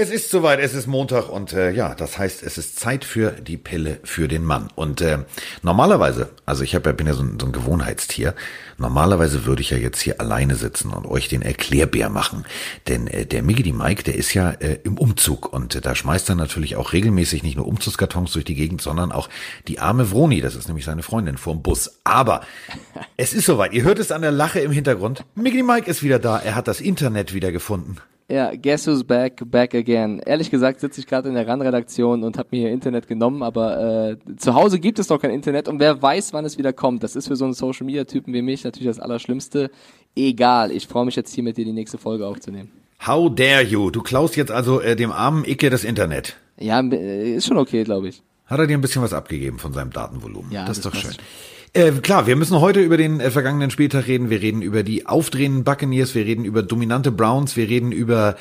Es ist soweit, es ist Montag und äh, ja, das heißt, es ist Zeit für die Pille für den Mann. Und äh, normalerweise, also ich hab, ja, bin ja so ein, so ein Gewohnheitstier, normalerweise würde ich ja jetzt hier alleine sitzen und euch den Erklärbär machen. Denn äh, der Miggy Mike, der ist ja äh, im Umzug und äh, da schmeißt er natürlich auch regelmäßig nicht nur Umzugskartons durch die Gegend, sondern auch die arme Vroni, das ist nämlich seine Freundin, vorm Bus. Aber es ist soweit, ihr hört es an der Lache im Hintergrund. Miggy Mike ist wieder da, er hat das Internet wieder gefunden. Ja, guess who's back, back again. Ehrlich gesagt sitze ich gerade in der RAN-Redaktion und habe mir hier Internet genommen, aber äh, zu Hause gibt es noch kein Internet und wer weiß, wann es wieder kommt. Das ist für so einen Social-Media-Typen wie mich natürlich das Allerschlimmste. Egal, ich freue mich jetzt hier mit dir die nächste Folge aufzunehmen. How dare you? Du klaust jetzt also äh, dem armen Icke das Internet. Ja, äh, ist schon okay, glaube ich. Hat er dir ein bisschen was abgegeben von seinem Datenvolumen? Ja, das, das ist doch schön. Schon. Äh, klar, wir müssen heute über den äh, vergangenen Spieltag reden. Wir reden über die aufdrehenden Buccaneers, wir reden über dominante Browns, wir reden über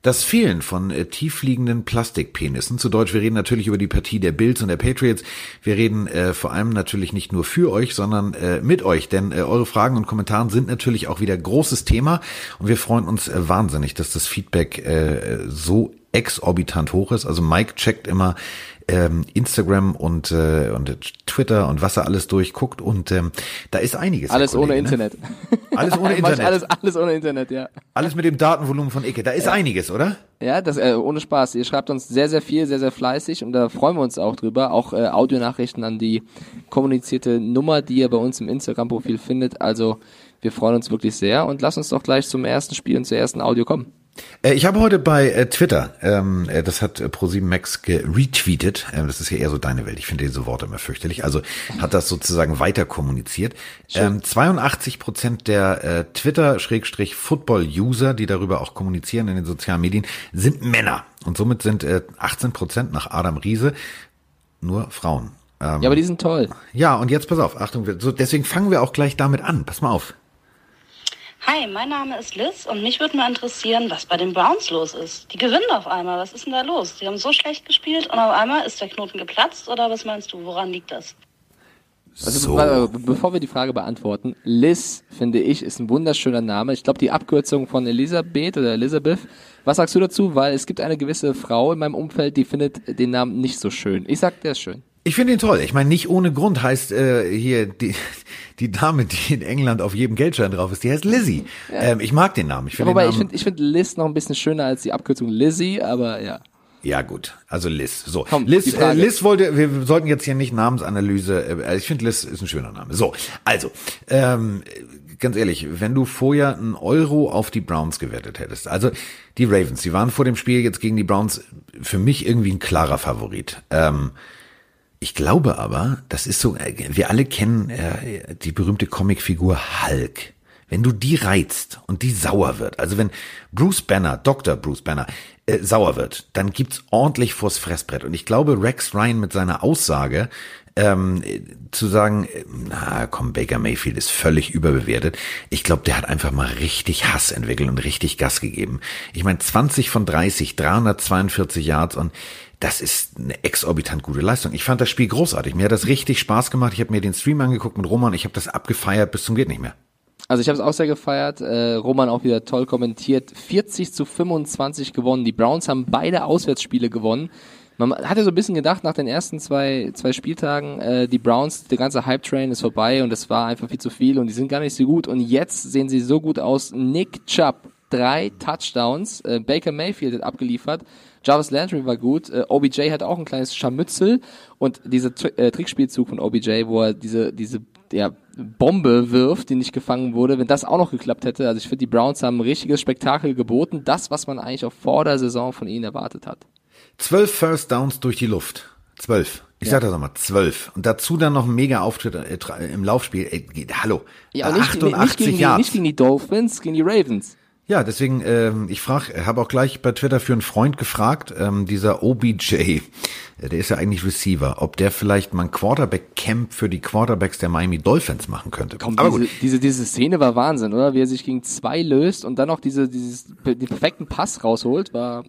das Fehlen von äh, tiefliegenden Plastikpenissen. Zu Deutsch, wir reden natürlich über die Partie der Bills und der Patriots. Wir reden äh, vor allem natürlich nicht nur für euch, sondern äh, mit euch, denn äh, eure Fragen und Kommentare sind natürlich auch wieder großes Thema und wir freuen uns äh, wahnsinnig, dass das Feedback äh, so exorbitant hoch ist. Also Mike checkt immer ähm, Instagram und, äh, und Twitter und was er alles durchguckt und ähm, da ist einiges. Alles Kollege, ohne ne? Internet. Alles ohne Internet. alles, alles ohne Internet, ja. Alles mit dem Datenvolumen von Icke. Da ist ja. einiges, oder? Ja, das äh, ohne Spaß. Ihr schreibt uns sehr, sehr viel, sehr, sehr fleißig und da freuen wir uns auch drüber. Auch äh, Audionachrichten an die kommunizierte Nummer, die ihr bei uns im Instagram-Profil findet. Also wir freuen uns wirklich sehr und lasst uns doch gleich zum ersten Spiel und zur ersten Audio kommen. Äh, ich habe heute bei äh, Twitter, ähm, äh, das hat ProSieben Max retweetet, äh, das ist ja eher so deine Welt, ich finde diese Worte immer fürchterlich, also hat das sozusagen weiter kommuniziert. Ähm, 82 Prozent der äh, Twitter-Football-User, die darüber auch kommunizieren in den sozialen Medien, sind Männer. Und somit sind äh, 18 Prozent nach Adam Riese nur Frauen. Ähm, ja, aber die sind toll. Ja, und jetzt pass auf, Achtung, so, deswegen fangen wir auch gleich damit an. Pass mal auf. Hi, mein Name ist Liz und mich würde mal interessieren, was bei den Browns los ist. Die gewinnen auf einmal. Was ist denn da los? Die haben so schlecht gespielt und auf einmal ist der Knoten geplatzt oder was meinst du? Woran liegt das? Also so. bevor wir die Frage beantworten, Liz, finde ich, ist ein wunderschöner Name. Ich glaube, die Abkürzung von Elisabeth oder Elizabeth. Was sagst du dazu? Weil es gibt eine gewisse Frau in meinem Umfeld, die findet den Namen nicht so schön. Ich sag, der ist schön. Ich finde ihn toll. Ich meine, nicht ohne Grund heißt äh, hier die, die Dame, die in England auf jedem Geldschein drauf ist, die heißt Lizzie. Ja. Ähm, ich mag den Namen. Ich find ja, wobei den Namen, ich finde ich find Liz noch ein bisschen schöner als die Abkürzung Lizzie, aber ja. Ja gut, also Liz. So, Komm, Liz, äh, Liz wollte, wir sollten jetzt hier nicht Namensanalyse. Äh, ich finde Liz ist ein schöner Name. So, also ähm, ganz ehrlich, wenn du vorher einen Euro auf die Browns gewettet hättest, also die Ravens, die waren vor dem Spiel jetzt gegen die Browns für mich irgendwie ein klarer Favorit. Ähm, ich glaube aber, das ist so, wir alle kennen äh, die berühmte Comicfigur Hulk. Wenn du die reizt und die sauer wird, also wenn Bruce Banner, Dr. Bruce Banner, äh, sauer wird, dann gibt's ordentlich vors Fressbrett. Und ich glaube, Rex Ryan mit seiner Aussage, ähm, zu sagen, äh, na komm, Baker Mayfield ist völlig überbewertet. Ich glaube, der hat einfach mal richtig Hass entwickelt und richtig Gas gegeben. Ich meine, 20 von 30, 342 Yards und das ist eine exorbitant gute Leistung. Ich fand das Spiel großartig. Mir hat das richtig Spaß gemacht. Ich habe mir den Stream angeguckt mit Roman. Ich habe das abgefeiert bis zum geht nicht mehr. Also ich habe es auch sehr gefeiert. Äh, Roman auch wieder toll kommentiert. 40 zu 25 gewonnen. Die Browns haben beide Auswärtsspiele gewonnen. Man hatte so ein bisschen gedacht nach den ersten zwei, zwei Spieltagen, äh, die Browns, der ganze Hype-Train ist vorbei und es war einfach viel zu viel und die sind gar nicht so gut. Und jetzt sehen sie so gut aus. Nick Chubb, drei Touchdowns. Äh, Baker Mayfield hat abgeliefert. Jarvis Landry war gut. Äh, OBJ hat auch ein kleines Scharmützel und dieser äh, Trickspielzug von OBJ, wo er diese diese ja, Bombe wirft, die nicht gefangen wurde, wenn das auch noch geklappt hätte. Also ich finde, die Browns haben ein richtiges Spektakel geboten. Das, was man eigentlich auch vor der Saison von ihnen erwartet hat. Zwölf First Downs durch die Luft. Zwölf. Ich ja. sag das nochmal, zwölf. Und dazu dann noch ein mega Auftritt äh, im Laufspiel. Ey, hallo. Ja, nicht, 88 nicht, gegen die, nicht gegen die Dolphins, gegen die Ravens. Ja, deswegen, ähm, ich frage, habe auch gleich bei Twitter für einen Freund gefragt, ähm, dieser OBJ, äh, der ist ja eigentlich Receiver, ob der vielleicht mal ein Quarterback-Camp für die Quarterbacks der Miami Dolphins machen könnte. Komm, Aber diese, gut. diese, diese Szene war Wahnsinn, oder? Wie er sich gegen zwei löst und dann noch diese, dieses, den perfekten Pass rausholt, war.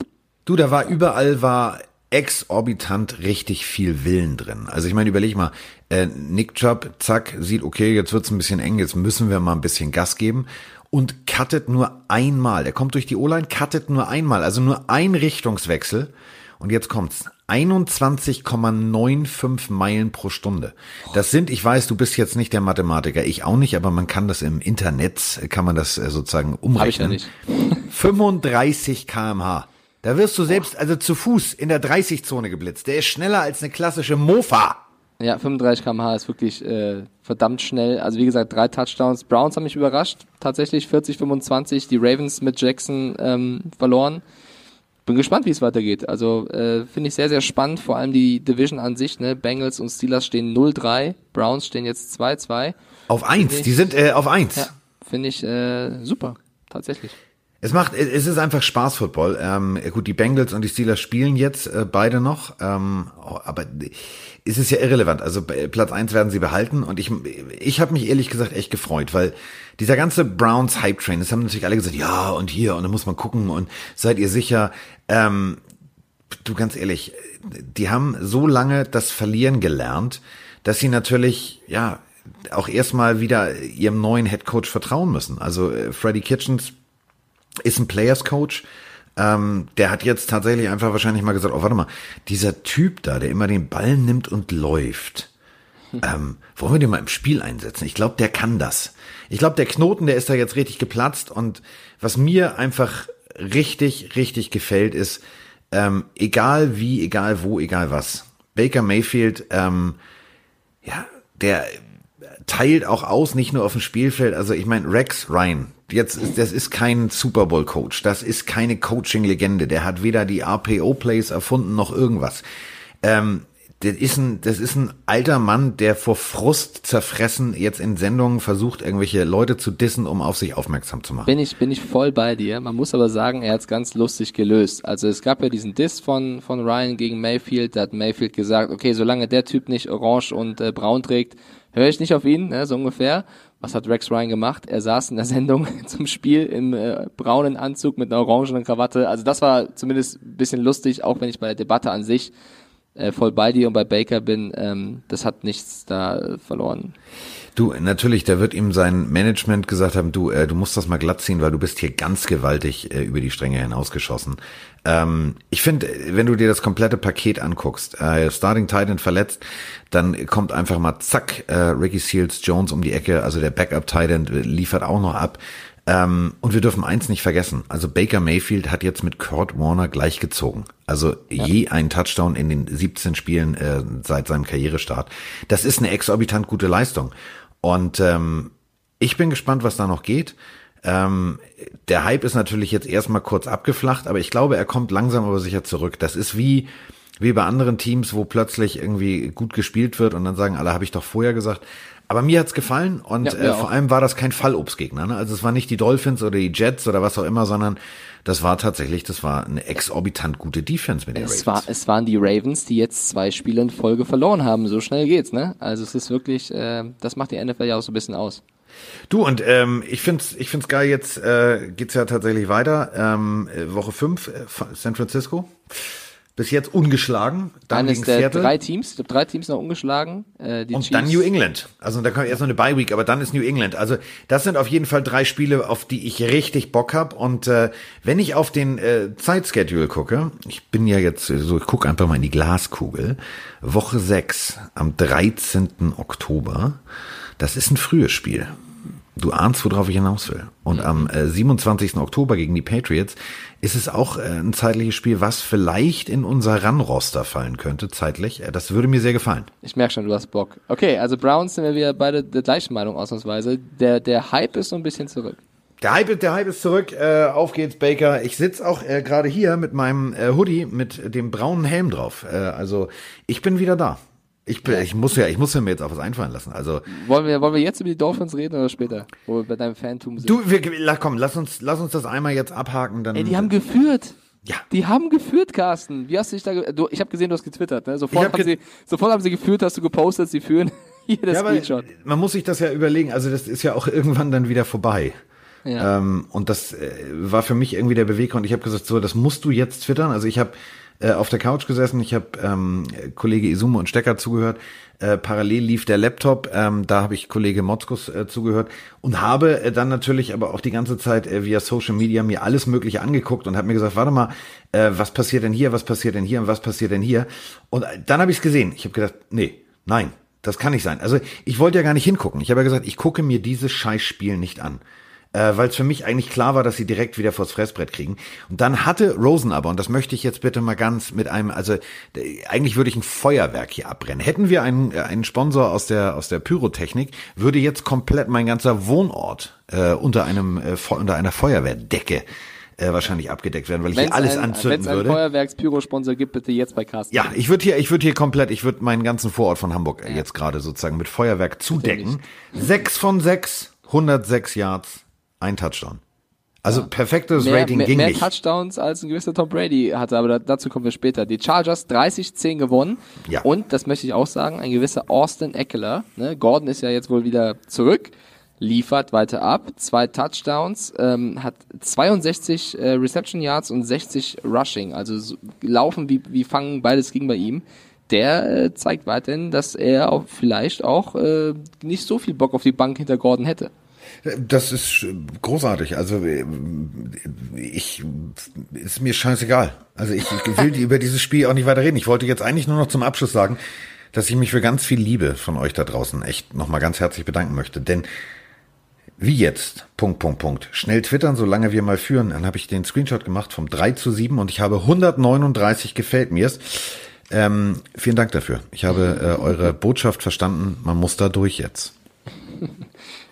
Du, da war überall war exorbitant richtig viel Willen drin. Also ich meine, überleg mal, äh, Nick Chubb, zack, sieht, okay, jetzt wird's ein bisschen eng, jetzt müssen wir mal ein bisschen Gas geben. Und cuttet nur einmal. Er kommt durch die O-Line, cuttet nur einmal, also nur ein Richtungswechsel. Und jetzt kommt's. 21,95 Meilen pro Stunde. Das sind, ich weiß, du bist jetzt nicht der Mathematiker, ich auch nicht, aber man kann das im Internet, kann man das äh, sozusagen umrechnen. Hab ich ja nicht. 35 kmh. Da wirst du selbst, also zu Fuß in der 30-Zone geblitzt. Der ist schneller als eine klassische Mofa. Ja, 35 km/h ist wirklich äh, verdammt schnell. Also wie gesagt, drei Touchdowns. Browns haben mich überrascht. Tatsächlich 40-25. Die Ravens mit Jackson ähm, verloren. Bin gespannt, wie es weitergeht. Also äh, finde ich sehr, sehr spannend. Vor allem die Division an sich. Ne? Bengals und Steelers stehen 0-3. Browns stehen jetzt 2-2. Auf 1. Die sind äh, auf 1. Ja, finde ich äh, super. Tatsächlich. Es macht, es ist einfach Spaß Football. Ähm, gut, die Bengals und die Steelers spielen jetzt äh, beide noch, ähm, aber es ist ja irrelevant. Also Platz eins werden sie behalten und ich, ich habe mich ehrlich gesagt echt gefreut, weil dieser ganze Browns Hype Train, das haben natürlich alle gesagt, ja und hier und dann muss man gucken und seid ihr sicher. Ähm, du ganz ehrlich, die haben so lange das Verlieren gelernt, dass sie natürlich ja auch erstmal wieder ihrem neuen Head Coach vertrauen müssen. Also äh, Freddie Kitchens ist ein Players Coach. Ähm, der hat jetzt tatsächlich einfach wahrscheinlich mal gesagt, oh, warte mal, dieser Typ da, der immer den Ball nimmt und läuft, ähm, wollen wir den mal im Spiel einsetzen? Ich glaube, der kann das. Ich glaube, der Knoten, der ist da jetzt richtig geplatzt und was mir einfach richtig, richtig gefällt, ist, ähm, egal wie, egal wo, egal was. Baker Mayfield, ähm, ja, der teilt auch aus, nicht nur auf dem Spielfeld. Also ich meine, Rex Ryan, jetzt ist, das ist kein Super Bowl Coach, das ist keine Coaching-Legende. Der hat weder die RPO-Plays erfunden noch irgendwas. Ähm, das ist ein, das ist ein alter Mann, der vor Frust zerfressen jetzt in Sendungen versucht, irgendwelche Leute zu dissen, um auf sich aufmerksam zu machen. Bin ich, bin ich voll bei dir. Man muss aber sagen, er hat es ganz lustig gelöst. Also es gab ja diesen Diss von, von Ryan gegen Mayfield. Da hat Mayfield gesagt, okay, solange der Typ nicht orange und äh, braun trägt, höre ich nicht auf ihn, ne, so ungefähr. Was hat Rex Ryan gemacht? Er saß in der Sendung zum Spiel im äh, braunen Anzug mit einer orangenen Krawatte. Also das war zumindest ein bisschen lustig, auch wenn ich bei der Debatte an sich äh, voll bei dir und bei Baker bin. Ähm, das hat nichts da verloren. Du, natürlich, da wird ihm sein Management gesagt haben, du, äh, du musst das mal glatt ziehen, weil du bist hier ganz gewaltig äh, über die Stränge hinausgeschossen. Ähm, ich finde, wenn du dir das komplette Paket anguckst, äh, Starting Titan verletzt, dann kommt einfach mal zack, äh, Ricky Seals Jones um die Ecke, also der Backup Titan liefert auch noch ab. Ähm, und wir dürfen eins nicht vergessen. Also Baker Mayfield hat jetzt mit Kurt Warner gleichgezogen. Also ja. je ein Touchdown in den 17 Spielen äh, seit seinem Karrierestart. Das ist eine exorbitant gute Leistung. Und ähm, ich bin gespannt, was da noch geht. Ähm, der Hype ist natürlich jetzt erstmal kurz abgeflacht, aber ich glaube, er kommt langsam aber sicher zurück. Das ist wie wie bei anderen Teams, wo plötzlich irgendwie gut gespielt wird und dann sagen alle, habe ich doch vorher gesagt. Aber mir hat's gefallen und ja, äh, vor allem war das kein Fallobstgegner. Ne? Also es war nicht die Dolphins oder die Jets oder was auch immer, sondern das war tatsächlich, das war eine exorbitant gute Defense mit den es Ravens. War, es waren die Ravens, die jetzt zwei Spiele in Folge verloren haben. So schnell geht's, ne? Also es ist wirklich, äh, das macht die NFL ja auch so ein bisschen aus. Du und ähm, ich find's, ich find's geil. Jetzt äh, geht's ja tatsächlich weiter. Ähm, Woche fünf, äh, San Francisco. Bis jetzt ungeschlagen. Dann Eines der Seattle. drei Teams, ich drei Teams noch ungeschlagen. Äh, die und Chiefs. dann New England. Also da kommt erst noch eine Bye Week, aber dann ist New England. Also das sind auf jeden Fall drei Spiele, auf die ich richtig Bock hab. Und äh, wenn ich auf den äh, Zeitschedule gucke, ich bin ja jetzt so, ich gucke einfach mal in die Glaskugel. Woche 6 am 13. Oktober. Das ist ein frühes Spiel. Du ahnst, worauf ich hinaus will. Und am äh, 27. Oktober gegen die Patriots ist es auch äh, ein zeitliches Spiel, was vielleicht in unser Run-Roster fallen könnte, zeitlich. Äh, das würde mir sehr gefallen. Ich merke schon, du hast Bock. Okay, also Browns sind wir wieder beide der gleichen Meinung ausnahmsweise. Der, der Hype ist so ein bisschen zurück. Der Hype, der Hype ist zurück. Äh, auf geht's, Baker. Ich sitz auch äh, gerade hier mit meinem äh, Hoodie mit dem braunen Helm drauf. Äh, also ich bin wieder da. Ich, ich muss ja, ich muss ja mir jetzt auch was einfallen lassen. Also wollen wir, wollen wir jetzt über die Dolphins reden oder später, wo wir bei deinem Phantom sind? Du, wir, komm, lass uns, lass uns das einmal jetzt abhaken. Dann. Ey, die haben geführt. Ja. Die haben geführt, Carsten. Wie hast du dich da? Du, ich habe gesehen, du hast getwittert. Ne? Sofort hab haben sie, sofort haben sie geführt, hast du gepostet, sie führen. Hier der ja, Screenshot. Man muss sich das ja überlegen. Also das ist ja auch irgendwann dann wieder vorbei. Ja. Ähm, und das äh, war für mich irgendwie der Beweggrund. Ich habe gesagt, so, das musst du jetzt twittern. Also ich habe äh, auf der Couch gesessen. Ich habe ähm, Kollege Isume und Stecker zugehört. Äh, parallel lief der Laptop, ähm, da habe ich Kollege Motzkus äh, zugehört und habe äh, dann natürlich aber auch die ganze Zeit äh, via Social Media mir alles Mögliche angeguckt und habe mir gesagt, warte mal, äh, was passiert denn hier, was passiert denn hier und was passiert denn hier? Und äh, dann habe ich es gesehen. Ich habe gedacht, nee, nein, das kann nicht sein. Also ich wollte ja gar nicht hingucken. Ich habe ja gesagt, ich gucke mir dieses Scheißspiel nicht an äh, weil es für mich eigentlich klar war, dass sie direkt wieder vors Fressbrett kriegen. Und dann hatte Rosen aber, und das möchte ich jetzt bitte mal ganz mit einem, also eigentlich würde ich ein Feuerwerk hier abbrennen. Hätten wir einen, äh, einen Sponsor aus der, aus der Pyrotechnik, würde jetzt komplett mein ganzer Wohnort äh, unter einem äh, unter einer Feuerwehrdecke äh, wahrscheinlich abgedeckt werden, weil ich wenn's hier alles ein, anzünden würde. Wenn es einen Feuerwerks-Pyro-Sponsor gibt, bitte jetzt bei Carsten. Ja, ich würde hier, ich würde hier komplett, ich würde meinen ganzen Vorort von Hamburg ja. jetzt gerade sozusagen mit Feuerwerk zudecken. Sechs von sechs, 106 Yards, ein Touchdown. Also perfektes mehr, Rating mehr, ging mehr nicht. Mehr Touchdowns als ein gewisser Tom Brady hatte, aber dazu kommen wir später. Die Chargers 30-10 gewonnen. Ja. Und, das möchte ich auch sagen, ein gewisser Austin Eckler. Ne? Gordon ist ja jetzt wohl wieder zurück, liefert weiter ab. Zwei Touchdowns, ähm, hat 62 äh, Reception Yards und 60 Rushing. Also so, laufen wie, wie fangen, beides ging bei ihm der äh, zeigt weiterhin, dass er auch vielleicht auch äh, nicht so viel Bock auf die Bank hinter Gordon hätte. Das ist großartig. Also äh, ich ist mir scheißegal. Also ich will über dieses Spiel auch nicht weiter reden. Ich wollte jetzt eigentlich nur noch zum Abschluss sagen, dass ich mich für ganz viel Liebe von euch da draußen echt nochmal ganz herzlich bedanken möchte. Denn wie jetzt? Punkt, Punkt, Punkt. Schnell twittern, solange wir mal führen. Dann habe ich den Screenshot gemacht vom 3 zu 7 und ich habe 139 gefällt mir's. Ähm, vielen Dank dafür. Ich habe äh, eure Botschaft verstanden. Man muss da durch jetzt.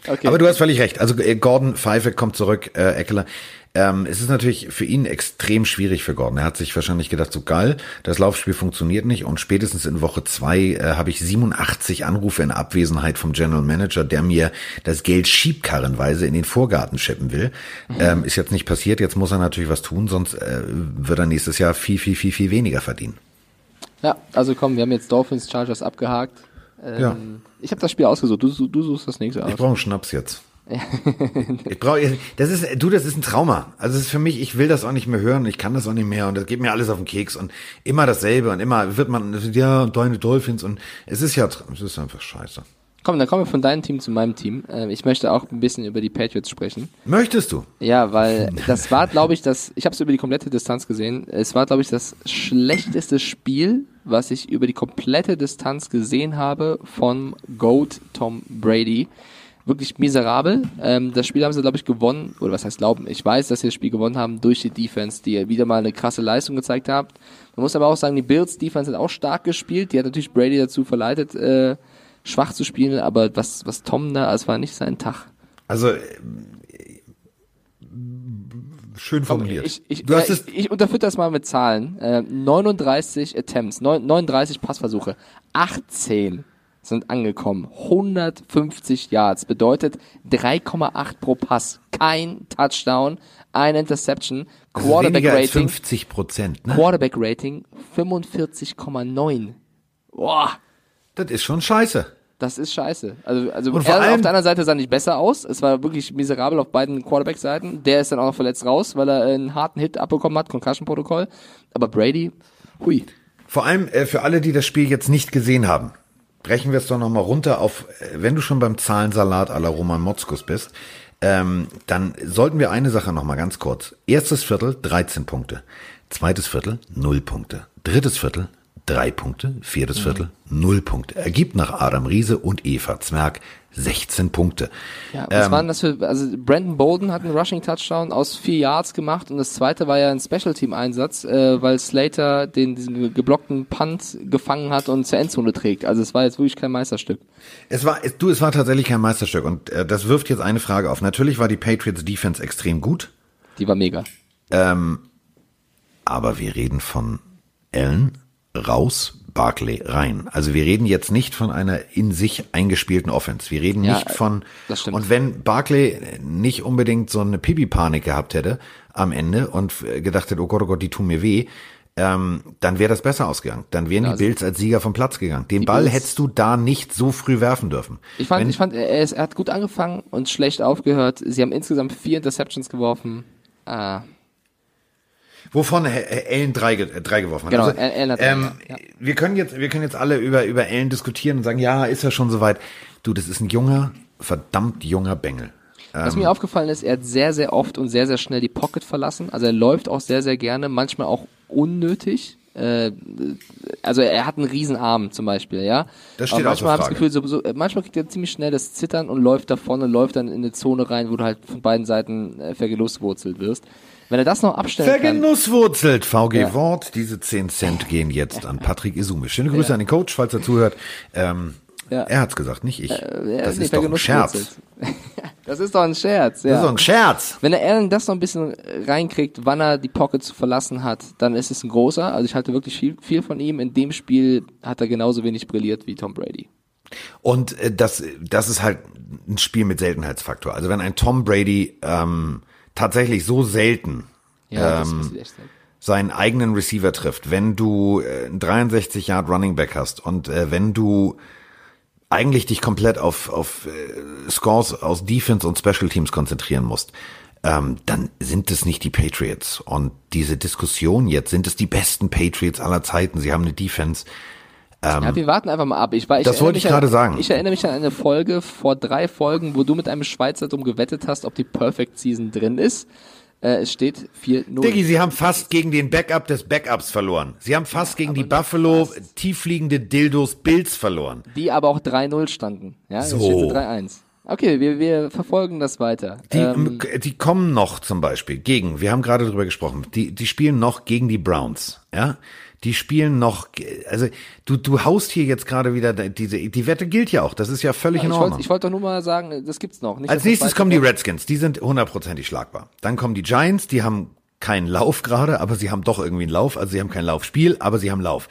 Okay. Aber du hast völlig recht. Also äh, Gordon Pfeife kommt zurück, äh, Eckler. Ähm, es ist natürlich für ihn extrem schwierig für Gordon. Er hat sich wahrscheinlich gedacht, so geil, das Laufspiel funktioniert nicht und spätestens in Woche zwei äh, habe ich 87 Anrufe in Abwesenheit vom General Manager, der mir das Geld schiebkarrenweise in den Vorgarten schippen will. Mhm. Ähm, ist jetzt nicht passiert, jetzt muss er natürlich was tun, sonst äh, wird er nächstes Jahr viel, viel, viel, viel weniger verdienen. Ja, also komm, wir haben jetzt Dolphins Chargers abgehakt. Ähm, ja. Ich habe das Spiel ausgesucht. Du, du suchst das nächste aus. Ich brauche einen Schnaps jetzt. ich brauche, das ist, du, das ist ein Trauma. Also es ist für mich, ich will das auch nicht mehr hören, ich kann das auch nicht mehr und das geht mir alles auf den Keks und immer dasselbe und immer wird man, ja, deine Dolphins und es ist ja, es ist einfach scheiße. Komm, dann kommen wir von deinem Team zu meinem Team. Ähm, ich möchte auch ein bisschen über die Patriots sprechen. Möchtest du? Ja, weil das war, glaube ich, das, ich habe es über die komplette Distanz gesehen. Es war, glaube ich, das schlechteste Spiel, was ich über die komplette Distanz gesehen habe von Goat Tom Brady. Wirklich miserabel. Ähm, das Spiel haben sie, glaube ich, gewonnen, oder was heißt glauben? Ich weiß, dass sie das Spiel gewonnen haben durch die Defense, die wieder mal eine krasse Leistung gezeigt hat. Man muss aber auch sagen, die Bills Defense hat auch stark gespielt. Die hat natürlich Brady dazu verleitet, äh, schwach zu spielen, aber was, was Tom da, es war nicht sein Tag. Also, äh, schön formuliert. Ich, ich, du hast ja, ich, ich unterfütter das mal mit Zahlen. Äh, 39 Attempts, 39 Passversuche, 18 sind angekommen. 150 Yards bedeutet 3,8 pro Pass. Kein Touchdown, ein Interception. Quarterback Rating 50 Prozent. Ne? Quarterback Rating 45,9. Boah. Das ist schon scheiße. Das ist scheiße. Also, also und er auf der anderen Seite sah nicht besser aus. Es war wirklich miserabel auf beiden Quarterback-Seiten. Der ist dann auch noch verletzt raus, weil er einen harten Hit abbekommen hat, Concussion-Protokoll. Aber Brady, hui. Vor allem äh, für alle, die das Spiel jetzt nicht gesehen haben, brechen wir es doch nochmal runter auf, äh, wenn du schon beim Zahlensalat aller Roman Motzkus bist, ähm, dann sollten wir eine Sache nochmal ganz kurz. Erstes Viertel 13 Punkte. Zweites Viertel 0 Punkte. Drittes Viertel drei Punkte, viertes Viertel, mhm. null Punkte. Ergibt nach Adam Riese und Eva Zwerg 16 Punkte. Ja, was ähm, waren das für, also Brandon Bolden hat einen Rushing Touchdown aus vier Yards gemacht und das zweite war ja ein Special Team Einsatz, äh, weil Slater den diesen geblockten Punt gefangen hat und zur Endzone trägt. Also es war jetzt wirklich kein Meisterstück. Es war, es, du, es war tatsächlich kein Meisterstück und äh, das wirft jetzt eine Frage auf. Natürlich war die Patriots Defense extrem gut. Die war mega. Ähm, aber wir reden von Allen, raus, Barclay rein. Also wir reden jetzt nicht von einer in sich eingespielten Offense. Wir reden ja, nicht von das stimmt. und wenn Barclay nicht unbedingt so eine Pipi-Panik gehabt hätte am Ende und gedacht hätte, oh Gott, oh Gott, die tun mir weh, ähm, dann wäre das besser ausgegangen. Dann wären ja, die Bills als Sieger vom Platz gegangen. Den Ball Bills. hättest du da nicht so früh werfen dürfen. Ich fand, wenn, ich fand, er, ist, er hat gut angefangen und schlecht aufgehört. Sie haben insgesamt vier Interceptions geworfen. Ah. Wovon Allen drei, drei geworfen hat. Genau, also, Allen hat ähm, ja. Wir können jetzt, wir können jetzt alle über, über Allen diskutieren und sagen, ja, ist ja schon soweit. Du, das ist ein junger, verdammt junger Bengel. Was mir ähm, aufgefallen ist, er hat sehr, sehr oft und sehr, sehr schnell die Pocket verlassen. Also er läuft auch sehr, sehr gerne, manchmal auch unnötig. Äh, also er hat einen riesen Arm zum Beispiel, ja. Das steht Aber manchmal habe ich das Gefühl, so, so, manchmal kriegt er ziemlich schnell das Zittern und läuft davon und läuft dann in eine Zone rein, wo du halt von beiden Seiten äh, vergenusswurzelt wirst. Wenn er das noch abstellen Vergenusswurzelt, VG ja. Wort. Diese 10 Cent gehen jetzt an Patrick Isume. Schöne Grüße ja. an den Coach, falls er zuhört. Ähm, ja. Er hat's gesagt, nicht ich. Äh, das nee, ist doch ein Scherz. das ist doch ein Scherz. Ja. Das ist doch ein Scherz. Wenn der Allen das noch ein bisschen reinkriegt, wann er die Pocket zu verlassen hat, dann ist es ein großer. Also ich halte wirklich viel, viel von ihm. In dem Spiel hat er genauso wenig brilliert wie Tom Brady. Und äh, das, das ist halt ein Spiel mit Seltenheitsfaktor. Also wenn ein Tom Brady ähm, tatsächlich so selten ja, ähm, seinen eigenen Receiver trifft, wenn du äh, 63 Yard Running Back hast und äh, wenn du eigentlich dich komplett auf, auf äh, Scores aus Defense und Special Teams konzentrieren musst, ähm, dann sind es nicht die Patriots. Und diese Diskussion jetzt, sind es die besten Patriots aller Zeiten? Sie haben eine Defense. Ähm, ja, wir warten einfach mal ab. Ich, war, ich das wollte ich gerade sagen. Ich erinnere mich an eine Folge vor drei Folgen, wo du mit einem Schweizer drum gewettet hast, ob die Perfect Season drin ist. Äh, es steht 4-0. Diggi, sie haben fast gegen den Backup des Backups verloren. Sie haben fast ja, gegen die Buffalo fast. tiefliegende Dildos Bills verloren. Die aber auch 3-0 standen. Ja, so. steht 3-1. Okay, wir, wir verfolgen das weiter. Die, ähm, die kommen noch zum Beispiel gegen, wir haben gerade drüber gesprochen, die, die spielen noch gegen die Browns. Ja, die spielen noch, also du, du haust hier jetzt gerade wieder diese, die Wette gilt ja auch, das ist ja völlig ja, in Ordnung. Wollt, ich wollte doch nur mal sagen, das gibt's noch. Nicht, Als nächstes kommen die Redskins, die sind hundertprozentig schlagbar. Dann kommen die Giants, die haben keinen Lauf gerade, aber sie haben doch irgendwie einen Lauf, also sie haben kein Laufspiel, aber sie haben Lauf.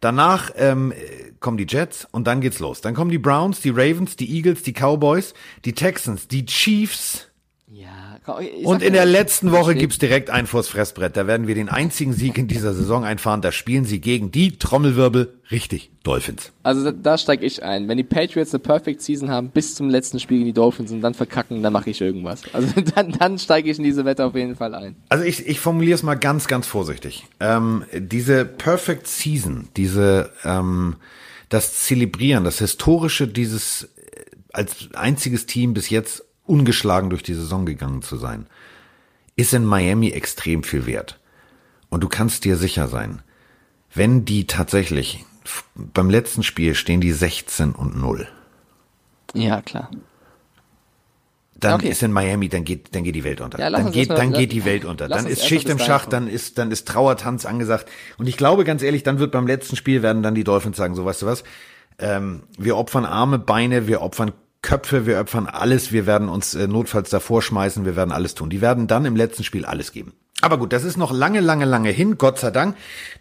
Danach ähm, kommen die Jets und dann geht's los. Dann kommen die Browns, die Ravens, die Eagles, die Cowboys, die Texans, die Chiefs, und in der letzten Woche gibt's direkt ein vors Fressbrett. Da werden wir den einzigen Sieg in dieser Saison einfahren. Da spielen sie gegen die Trommelwirbel richtig Dolphins. Also da, da steige ich ein. Wenn die Patriots eine Perfect Season haben bis zum letzten Spiel gegen die Dolphins und dann verkacken, dann mache ich irgendwas. Also dann, dann steige ich in diese Wette auf jeden Fall ein. Also ich, ich formuliere es mal ganz, ganz vorsichtig. Ähm, diese Perfect Season, diese ähm, das Zelebrieren, das Historische dieses äh, als einziges Team bis jetzt ungeschlagen durch die Saison gegangen zu sein, ist in Miami extrem viel wert. Und du kannst dir sicher sein, wenn die tatsächlich beim letzten Spiel stehen die 16 und 0. Ja, klar. Dann okay. ist in Miami, dann geht, dann geht die Welt unter. Ja, dann geht, mal, dann geht die Welt unter. Dann ist Schicht im Schach, dann ist, dann ist Trauertanz angesagt. Und ich glaube ganz ehrlich, dann wird beim letzten Spiel werden dann die Dolphins sagen, so weißt du was, ähm, wir opfern Arme, Beine, wir opfern Köpfe, wir opfern alles, wir werden uns äh, notfalls davor schmeißen, wir werden alles tun. Die werden dann im letzten Spiel alles geben. Aber gut, das ist noch lange, lange, lange hin, Gott sei Dank,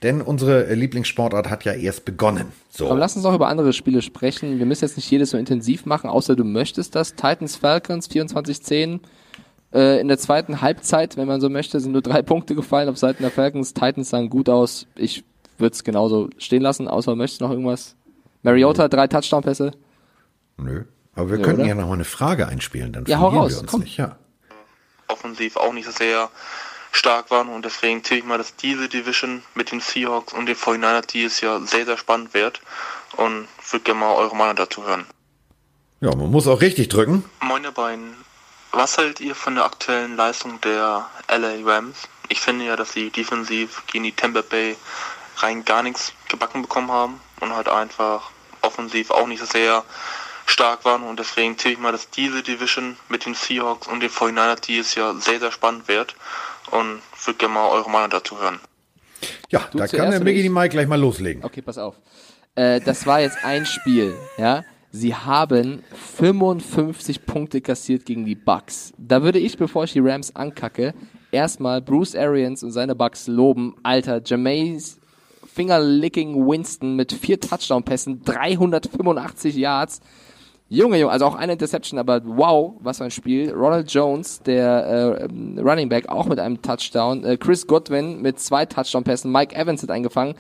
denn unsere äh, Lieblingssportart hat ja erst begonnen. So. Aber lass uns auch über andere Spiele sprechen. Wir müssen jetzt nicht jedes so intensiv machen, außer du möchtest das. Titans Falcons 24-10. Äh, in der zweiten Halbzeit, wenn man so möchte, sind nur drei Punkte gefallen auf Seiten der Falcons. Titans sahen gut aus. Ich würde es genauso stehen lassen, außer du möchtest noch irgendwas. Mariota, drei Touchdown-Pässe. Nö. Aber wir ja, könnten oder? ja noch mal eine Frage einspielen, dann ja, verlieren wir uns Komm. nicht. Ja. Offensiv auch nicht so sehr stark waren und deswegen zähle ich mal, dass diese Division mit den Seahawks und den 49ers dieses Jahr sehr, sehr spannend wird und würde gerne mal eure Meinung dazu hören. Ja, man muss auch richtig drücken. Moin ihr beiden. Was haltet ihr von der aktuellen Leistung der LA Rams? Ich finde ja, dass sie defensiv gegen die Tampa Bay rein gar nichts gebacken bekommen haben und halt einfach offensiv auch nicht so sehr stark waren und deswegen zähle ich mal, dass diese Division mit den Seahawks und den 49ers dieses Jahr sehr, sehr spannend wird und würde gerne mal eure Meinung dazu hören. Ja, du da kann der Miggy die Mike gleich mal loslegen. Okay, pass auf. Äh, das war jetzt ein Spiel, ja. Sie haben 55 Punkte kassiert gegen die Bucks. Da würde ich, bevor ich die Rams ankacke, erstmal Bruce Arians und seine Bucks loben. Alter, Jameis Fingerlicking Winston mit vier Touchdown-Pässen, 385 Yards. Junge, Junge, also auch eine Interception, aber wow, was für ein Spiel. Ronald Jones, der äh, Running Back, auch mit einem Touchdown. Äh, Chris Godwin mit zwei Touchdown-Pässen. Mike Evans hat eingefangen.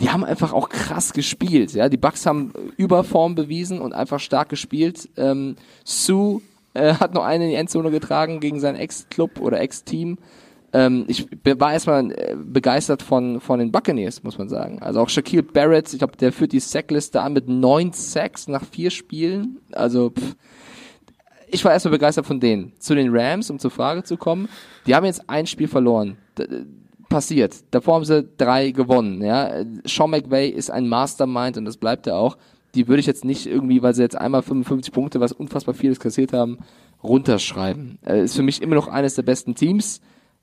Die haben einfach auch krass gespielt. Ja, die Bucks haben Überform bewiesen und einfach stark gespielt. Ähm, Sue äh, hat noch einen in die Endzone getragen gegen seinen Ex-Club oder Ex-Team. Ähm, ich war erstmal äh, begeistert von, von den Buccaneers, muss man sagen. Also auch Shaquille Barrett, ich glaube, der führt die Sackliste an mit neun Sacks nach vier Spielen. Also pff. ich war erstmal begeistert von denen. Zu den Rams, um zur Frage zu kommen, die haben jetzt ein Spiel verloren. D passiert. Davor haben sie drei gewonnen. Ja? Sean McVay ist ein Mastermind und das bleibt er auch. Die würde ich jetzt nicht irgendwie, weil sie jetzt einmal 55 Punkte, was unfassbar vieles kassiert haben, runterschreiben. Äh, ist für mich immer noch eines der besten Teams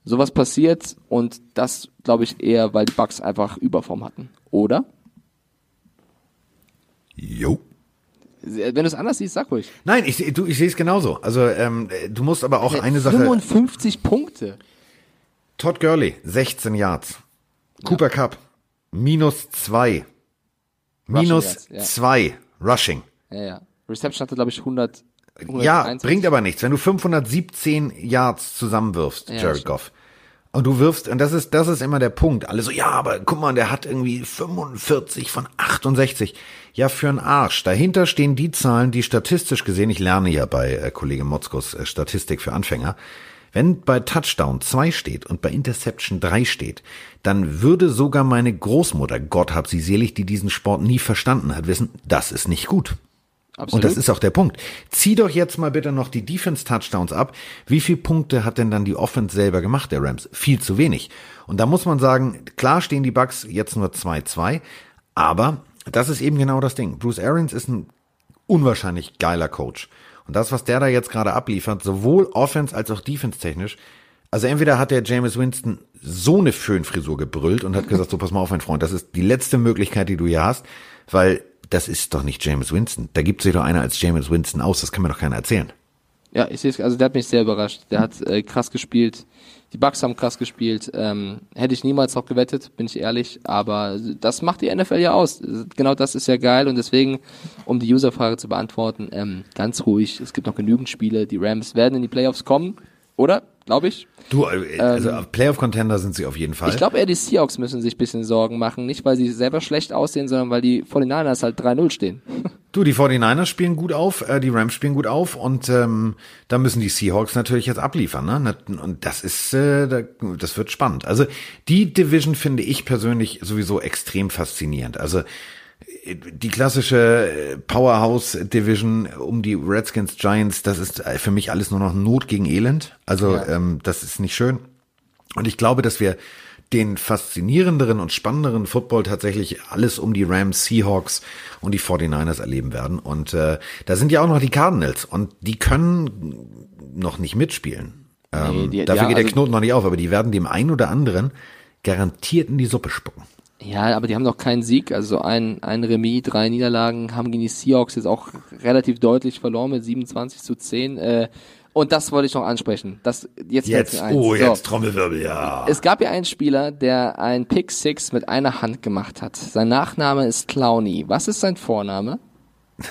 sowas passiert und das glaube ich eher, weil die Bugs einfach Überform hatten, oder? Jo. Wenn du es anders siehst, sag ruhig. Nein, ich, du, ich sehe es genauso. Also ähm, du musst aber auch eine 55 Sache. 55 Punkte. Todd Gurley, 16 Yards. Cooper ja. Cup, minus 2. Minus 2 ja. Rushing. Ja, ja. Reception hatte, glaube ich, 100. Ja, bringt aber nichts. Wenn du 517 Yards zusammenwirfst, ja, Jared Goff, und du wirfst, und das ist, das ist immer der Punkt. Alle so, ja, aber guck mal, der hat irgendwie 45 von 68. Ja, für einen Arsch. Dahinter stehen die Zahlen, die statistisch gesehen, ich lerne ja bei äh, Kollege Motzkos äh, Statistik für Anfänger, wenn bei Touchdown 2 steht und bei Interception 3 steht, dann würde sogar meine Großmutter, Gott hab sie selig, die diesen Sport nie verstanden hat, wissen, das ist nicht gut. Absolut. Und das ist auch der Punkt. Zieh doch jetzt mal bitte noch die Defense-Touchdowns ab. Wie viele Punkte hat denn dann die Offense selber gemacht, der Rams? Viel zu wenig. Und da muss man sagen, klar stehen die Bucks jetzt nur 2-2, aber das ist eben genau das Ding. Bruce Arians ist ein unwahrscheinlich geiler Coach. Und das, was der da jetzt gerade abliefert, sowohl Offense als auch Defense-technisch, also entweder hat der James Winston so eine Föhnfrisur gebrüllt und hat gesagt, so pass mal auf, mein Freund, das ist die letzte Möglichkeit, die du hier hast, weil das ist doch nicht James Winston. Da gibt sich doch einer als James Winston aus, das kann mir doch keiner erzählen. Ja, ich sehe es, also der hat mich sehr überrascht. Der hat äh, krass gespielt. Die Bucks haben krass gespielt. Ähm, hätte ich niemals noch gewettet, bin ich ehrlich. Aber das macht die NFL ja aus. Genau das ist ja geil. Und deswegen, um die Userfrage zu beantworten, ähm, ganz ruhig. Es gibt noch genügend Spiele. Die Rams werden in die Playoffs kommen, oder? Glaube ich. Du, äh, also ähm, Playoff-Contender sind sie auf jeden Fall. Ich glaube eher, die Seahawks müssen sich ein bisschen Sorgen machen. Nicht, weil sie selber schlecht aussehen, sondern weil die 49ers halt 3-0 stehen. Du, die 49ers spielen gut auf, äh, die Rams spielen gut auf und ähm, da müssen die Seahawks natürlich jetzt abliefern. Ne? Und das ist, äh, das wird spannend. Also die Division finde ich persönlich sowieso extrem faszinierend. Also die klassische äh, Powerhouse Division um die Redskins Giants, das ist äh, für mich alles nur noch Not gegen Elend. Also ja. ähm, das ist nicht schön. Und ich glaube, dass wir den faszinierenderen und spannenderen Football tatsächlich alles um die Rams, Seahawks und die 49ers erleben werden. Und äh, da sind ja auch noch die Cardinals und die können noch nicht mitspielen. Ähm, nee, die, dafür ja, geht der also, Knoten noch nicht auf, aber die werden dem einen oder anderen garantiert in die Suppe spucken. Ja, aber die haben noch keinen Sieg. Also ein, ein Remis, drei Niederlagen haben gegen die Seahawks jetzt auch relativ deutlich verloren mit 27 zu 10. Äh, und das wollte ich noch ansprechen. Das, jetzt jetzt, oh, jetzt so. Trommelwirbel, ja. Es gab ja einen Spieler, der ein Pick Six mit einer Hand gemacht hat. Sein Nachname ist Clowny. Was ist sein Vorname?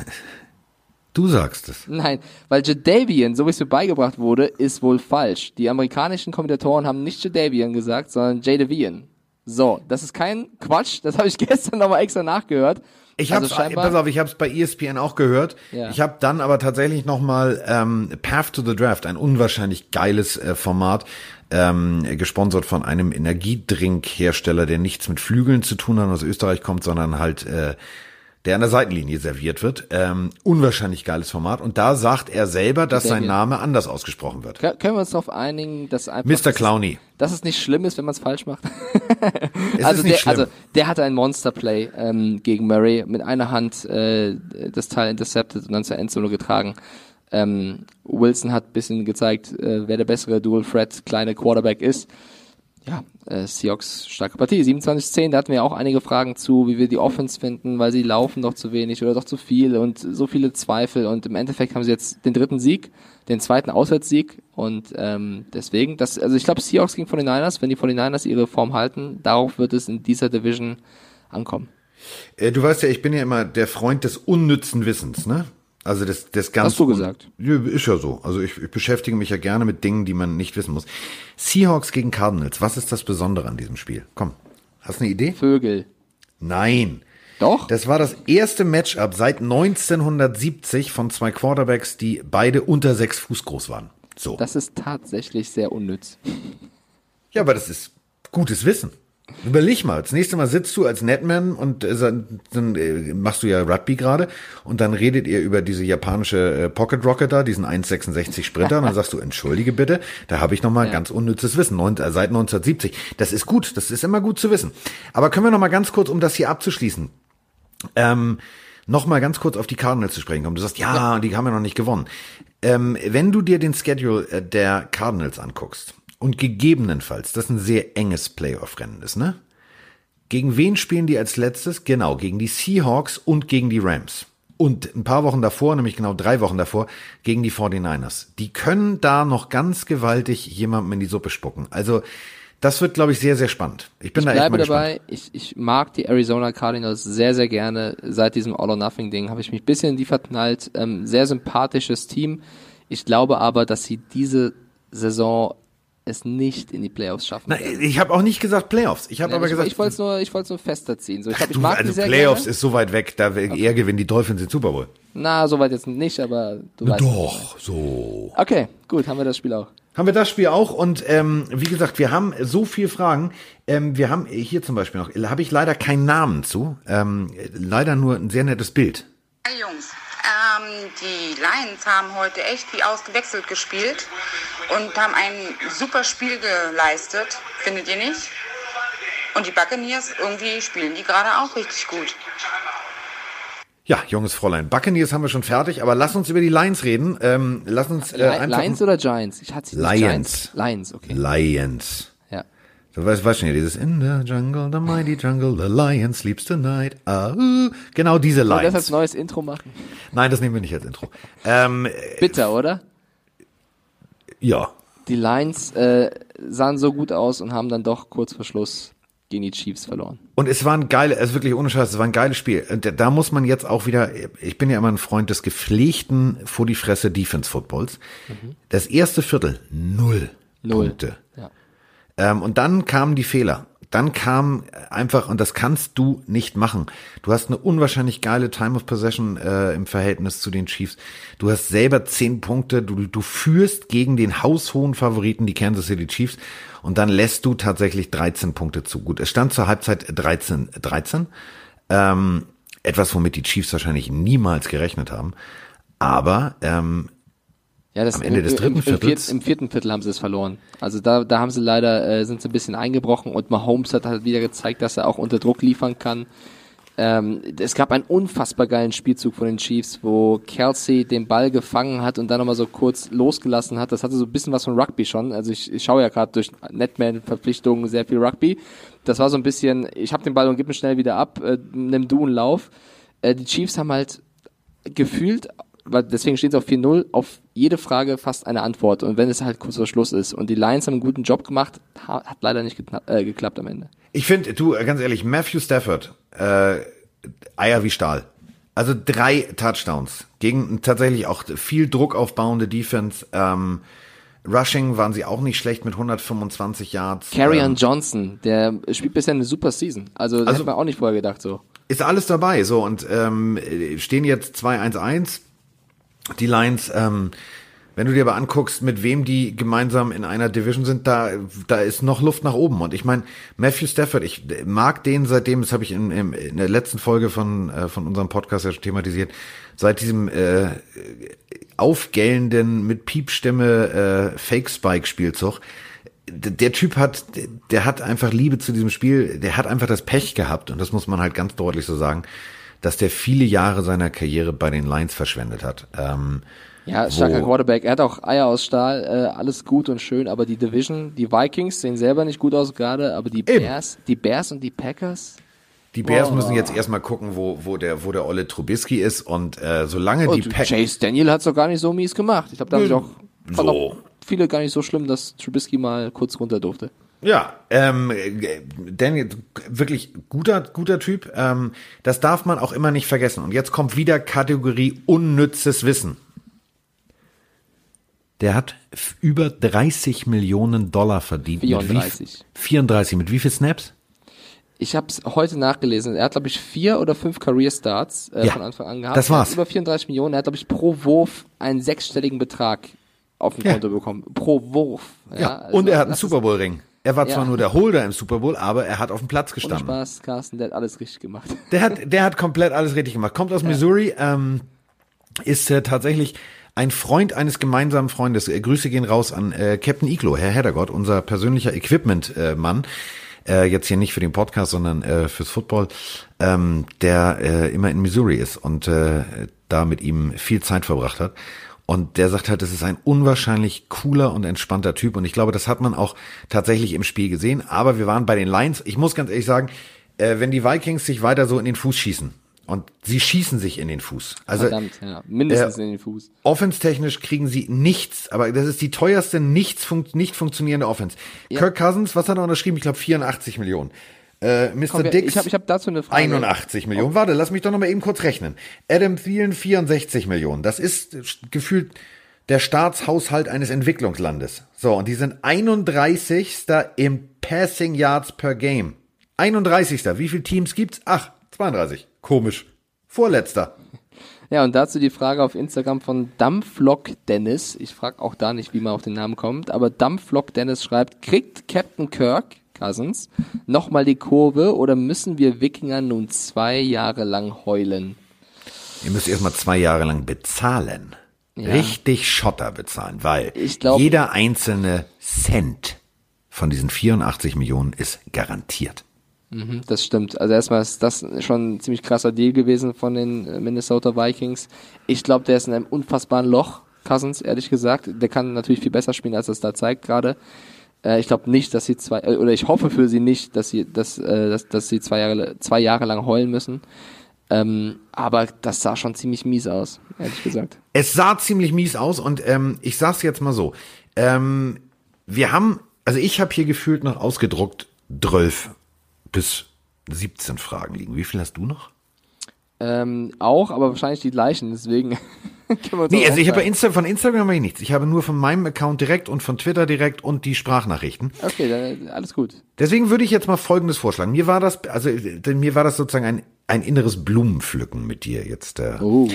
Du sagst es. Nein, weil Jadavian, so wie es mir beigebracht wurde, ist wohl falsch. Die amerikanischen Kommentatoren haben nicht Jadavian gesagt, sondern Jadavian. So, das ist kein Quatsch, das habe ich gestern nochmal extra nachgehört. Ich habe also pass auf, ich habe es bei ESPN auch gehört. Ja. Ich habe dann aber tatsächlich nochmal ähm, Path to the Draft, ein unwahrscheinlich geiles äh, Format, ähm, gesponsert von einem Energiedrinkhersteller, der nichts mit Flügeln zu tun hat, aus Österreich kommt, sondern halt äh, der an der Seitenlinie serviert wird. Ähm, unwahrscheinlich geiles Format. Und da sagt er selber, dass sein Name anders ausgesprochen wird. Können wir uns darauf einigen, dass einfach... Mr. Clowny. Dass es nicht schlimm ist, wenn man es falsch macht. es also, der, schlimm. also der hatte ein Monsterplay ähm, gegen Murray mit einer Hand äh, das Teil intercepted und dann zur Endzone getragen. Ähm, Wilson hat bisschen gezeigt, äh, wer der bessere Dual Threat kleine Quarterback ist ja, äh, Seahawks starke Partie. 27-10, da hatten wir auch einige Fragen zu, wie wir die Offense finden, weil sie laufen doch zu wenig oder doch zu viel und so viele Zweifel. Und im Endeffekt haben sie jetzt den dritten Sieg, den zweiten Auswärtssieg. Und ähm, deswegen, das, also ich glaube, Seahawks gegen 49ers, wenn die 49ers ihre Form halten, darauf wird es in dieser Division ankommen. Äh, du weißt ja, ich bin ja immer der Freund des unnützen Wissens, ne? Also das, das ganz. Hast du gesagt? Ist ja so. Also ich, ich beschäftige mich ja gerne mit Dingen, die man nicht wissen muss. Seahawks gegen Cardinals. Was ist das Besondere an diesem Spiel? Komm, hast du eine Idee? Vögel. Nein. Doch. Das war das erste Matchup seit 1970 von zwei Quarterbacks, die beide unter sechs Fuß groß waren. So. Das ist tatsächlich sehr unnütz. Ja, aber das ist gutes Wissen. Überleg mal, das nächste Mal sitzt du als Netman und äh, dann äh, machst du ja Rugby gerade und dann redet ihr über diese japanische äh, Pocket Rocket da, diesen 1,66 Sprinter und dann sagst du, entschuldige bitte, da habe ich nochmal ja. ganz unnützes Wissen, neun, äh, seit 1970. Das ist gut, das ist immer gut zu wissen. Aber können wir nochmal ganz kurz, um das hier abzuschließen, ähm, nochmal ganz kurz auf die Cardinals zu sprechen kommen. Du sagst, ja, ja. die haben ja noch nicht gewonnen. Ähm, wenn du dir den Schedule äh, der Cardinals anguckst, und gegebenenfalls, das ein sehr enges Playoff-Rennen ist, ne? Gegen wen spielen die als letztes? Genau, gegen die Seahawks und gegen die Rams. Und ein paar Wochen davor, nämlich genau drei Wochen davor, gegen die 49ers. Die können da noch ganz gewaltig jemandem in die Suppe spucken. Also, das wird, glaube ich, sehr, sehr spannend. Ich bin ich da bleibe echt mal dabei. Ich, ich mag die Arizona Cardinals sehr, sehr gerne. Seit diesem All-or-Nothing-Ding habe ich mich ein bisschen in die verknallt. Ähm, sehr sympathisches Team. Ich glaube aber, dass sie diese Saison es nicht in die Playoffs schaffen. Na, ich habe auch nicht gesagt Playoffs. Ich habe aber ich, gesagt, ich wollte es nur, ich wollte nur fester ziehen. So, ich glaub, ich du, mag also Playoffs gerne. ist so weit weg, da okay. eher gewinnen die Dolphins den Super Bowl. Na, soweit jetzt nicht, aber du Na weißt. Doch, so. Okay, gut, haben wir das Spiel auch. Haben wir das Spiel auch und ähm, wie gesagt, wir haben so viel Fragen. Ähm, wir haben hier zum Beispiel noch, habe ich leider keinen Namen zu, ähm, leider nur ein sehr nettes Bild. Hey Jungs, ähm, die Lions haben heute echt wie ausgewechselt gespielt und haben ein super Spiel geleistet, findet ihr nicht? Und die Buccaneers, irgendwie spielen die gerade auch richtig gut. Ja, junges Fräulein. Buccaneers haben wir schon fertig, aber lass uns über die Lions reden. Ähm, lass uns äh, einfach Lions oder Giants? Ich hatte Lions. Giants. Lions, okay. Lions. Du weißt, weißt schon dieses In the jungle, the mighty jungle, the lion sleeps tonight. Ah, uh, genau diese wir Lions. das als neues Intro machen? Nein, das nehmen wir nicht als Intro. Ähm, Bitter, oder? ja. Die Lions äh, sahen so gut aus und haben dann doch kurz vor Schluss gegen die Chiefs verloren. Und es war ein geiles, also wirklich ohne Scheiß, es war ein geiles Spiel. Und Da muss man jetzt auch wieder, ich bin ja immer ein Freund des gepflegten vor die Fresse Defense Footballs. Das erste Viertel, null, Null. Punkte. Ähm, und dann kamen die Fehler. Dann kam einfach, und das kannst du nicht machen. Du hast eine unwahrscheinlich geile Time of Possession äh, im Verhältnis zu den Chiefs. Du hast selber zehn Punkte, du, du führst gegen den haushohen Favoriten, die Kansas City Chiefs, und dann lässt du tatsächlich 13 Punkte zu. Gut, es stand zur Halbzeit 13, 13. Ähm, etwas, womit die Chiefs wahrscheinlich niemals gerechnet haben. Aber ähm, Ja, das Am Ende des im, dritten im, im, Viertels? vierten, Im vierten Viertel haben sie es verloren. Also da, da haben sie leider, äh, sind sie ein bisschen eingebrochen und Mahomes hat halt wieder gezeigt, dass er auch unter Druck liefern kann. Ähm, es gab einen unfassbar geilen Spielzug von den Chiefs, wo Kelsey den Ball gefangen hat und dann nochmal so kurz losgelassen hat. Das hatte so ein bisschen was von Rugby schon. Also ich, ich schaue ja gerade durch Netman-Verpflichtungen sehr viel Rugby. Das war so ein bisschen, ich habe den Ball und gib ihn schnell wieder ab, äh, nimm du einen Lauf. Äh, die Chiefs haben halt gefühlt, weil deswegen steht es auf 4-0, auf jede Frage fast eine Antwort. Und wenn es halt kurz vor Schluss ist. Und die Lions haben einen guten Job gemacht, ha- hat leider nicht äh, geklappt am Ende. Ich finde, du, ganz ehrlich, Matthew Stafford, äh, Eier wie Stahl. Also drei Touchdowns gegen tatsächlich auch viel Druck aufbauende Defense. Ähm, Rushing waren sie auch nicht schlecht mit 125 Yards. Carrion ähm, Johnson, der spielt bisher eine super Season. Also, das Also- hätte man auch nicht vorher gedacht so. ist alles dabei. So und ähm, stehen jetzt 2-1-1. Die Lions, ähm, wenn du dir aber anguckst, mit wem die gemeinsam in einer Division sind, da da ist noch Luft nach oben. Und ich meine, Matthew Stafford, ich mag den seitdem, das habe ich in, in, der letzten Folge von äh, von unserem Podcast ja schon thematisiert, seit diesem äh, aufgellenden mit Piepstimme äh, Fake Spike Spielzug. D- Der Typ hat, der hat einfach Liebe zu diesem Spiel, der hat einfach das Pech gehabt und das muss man halt ganz deutlich so sagen, dass der viele Jahre seiner Karriere bei den Lions verschwendet hat. Ähm, Ja, starker Quarterback. Er hat auch Eier aus Stahl, äh, alles gut und schön, aber die Division, die Vikings sehen selber nicht gut aus gerade, aber die Eben. Bears, die Bears und die Packers. Die Bears Boah. müssen jetzt erstmal gucken, wo, wo der, wo der Olle Trubisky ist und äh, solange die Und Pack Chase Daniel hat's doch gar nicht so mies gemacht. Ich glaube, da haben sich auch, So. auch viele gar nicht so schlimm, dass Trubisky mal kurz runter durfte. Ja, ähm, äh, Daniel, wirklich guter, guter Typ. Ähm, das darf man auch immer nicht vergessen. Und jetzt kommt wieder Kategorie unnützes Wissen. Der hat über 30 Millionen Dollar verdient. Mit 34. wie, 34. Mit wie viel Snaps? Ich habe es heute nachgelesen. Er hat, glaube ich, vier oder fünf Career Starts äh, Ja, von Anfang an gehabt. das war's. Er über 34 Millionen. Er hat, glaube ich, pro Wurf einen sechsstelligen Betrag auf dem Ja. Konto bekommen. Pro Wurf. Ja. also und er hat einen Super Bowl Ring. Er war zwar nur der Holder im Super Bowl, aber er hat auf dem Platz gestanden. Ohne Spaß, Carsten, der hat alles richtig gemacht. Der hat, der hat komplett alles richtig gemacht. Kommt aus Missouri, ähm, ist äh, tatsächlich ein Freund eines gemeinsamen Freundes. Äh, Grüße gehen raus an äh, Captain Iglo, Herr Heddergott, unser persönlicher Equipment-Mann. Äh, jetzt hier nicht für den Podcast, sondern äh, fürs Football, ähm, der äh, immer in Missouri ist und äh, da mit ihm viel Zeit verbracht hat. Und der sagt halt, das ist ein unwahrscheinlich cooler und entspannter Typ. Und ich glaube, das hat man auch tatsächlich im Spiel gesehen. Aber wir waren bei den Lions. Ich muss ganz ehrlich sagen, äh, wenn die Vikings sich weiter so in den Fuß schießen, und sie schießen sich in den Fuß. Also, Verdammt, ja. Mindestens äh, in den Fuß. Offense-technisch kriegen sie nichts, aber das ist die teuerste, nichts fun nicht funktionierende Offense. Ja. Kirk Cousins, was hat er unterschrieben? Ich glaube 84 Millionen. Äh, Mr. Komm, Dix, ich habe ich hab dazu eine Frage. 81 Millionen. Oh. Warte, lass mich doch noch mal eben kurz rechnen. Adam Thielen 64 Millionen. Das ist gefühlt der Staatshaushalt eines Entwicklungslandes. So, und die sind 31. im Passing Yards per Game. 31. Wie viele Teams gibt's? Ach, 32. Komisch. Vorletzter. Ja, und dazu die Frage auf Instagram von Dampflock Dennis. Ich frage auch da nicht, wie man auf den Namen kommt, aber Dampflock Dennis schreibt, kriegt Captain Kirk Cousins, nochmal die Kurve oder müssen wir Wikinger nun zwei Jahre lang heulen? Ihr müsst erstmal zwei Jahre lang bezahlen. Ja. Richtig Schotter bezahlen, weil glaub, jeder einzelne Cent von diesen 84 Millionen ist garantiert. Mhm, das stimmt. Also erstmal ist das schon ein ziemlich krasser Deal gewesen von den Minnesota Vikings. Ich glaube, der ist in einem unfassbaren Loch, Cousins, ehrlich gesagt. Der kann natürlich viel besser spielen, als es da zeigt gerade. Äh, ich glaube nicht, dass sie zwei, äh, oder ich hoffe für sie nicht, dass sie, dass, äh, dass, dass sie zwei Jahre, zwei Jahre lang heulen müssen. Ähm, aber das sah schon ziemlich mies aus, ehrlich gesagt. Es sah ziemlich mies aus und ähm, ich sag's jetzt mal so. Ähm, wir haben, also ich habe hier gefühlt noch ausgedruckt 12 bis 17 Fragen liegen. Wie viel hast du noch? Ähm, auch, aber wahrscheinlich die gleichen, deswegen nee, also ich habe Insta von Instagram habe ich nichts. Ich habe nur von meinem Account direkt und von Twitter direkt und die Sprachnachrichten. Okay, dann alles gut. Deswegen würde ich jetzt mal Folgendes vorschlagen. Mir war das, also mir war das sozusagen ein ein inneres Blumenpflücken mit dir jetzt äh, oh.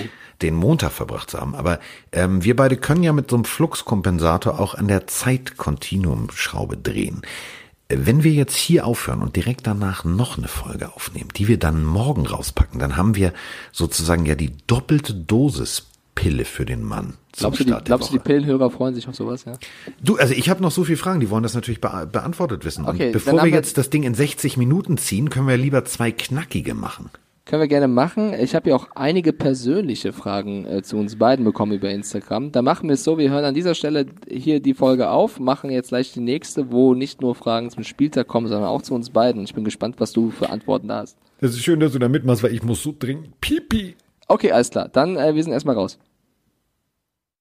den Montag verbracht zu haben. Aber ähm, wir beide können ja mit so einem Fluxkompensator auch an der Zeitkontinuumschraube drehen. Wenn wir jetzt hier aufhören und direkt danach noch eine Folge aufnehmen, die wir dann morgen rauspacken, dann haben wir sozusagen ja die doppelte Dosis Pille für den Mann. Glaubst, du die, glaubst du, die Pillenhörer freuen sich auf sowas, ja? Du, also ich habe noch so viele Fragen, die wollen das natürlich be beantwortet wissen. Okay, und bevor wir jetzt das Ding in 60 Minuten ziehen, können wir lieber zwei knackige machen. Können wir gerne machen. Ich habe ja auch einige persönliche Fragen äh, zu uns beiden bekommen über Instagram. Da machen wir es so, wir hören an dieser Stelle hier die Folge auf, machen jetzt gleich die nächste, wo nicht nur Fragen zum Spieltag kommen, sondern auch zu uns beiden. Ich bin gespannt, was du für Antworten hast. Das ist schön, dass du da mitmachst, weil ich muss so dringend pipi. Okay, alles klar. Dann, äh, wir sind erstmal raus.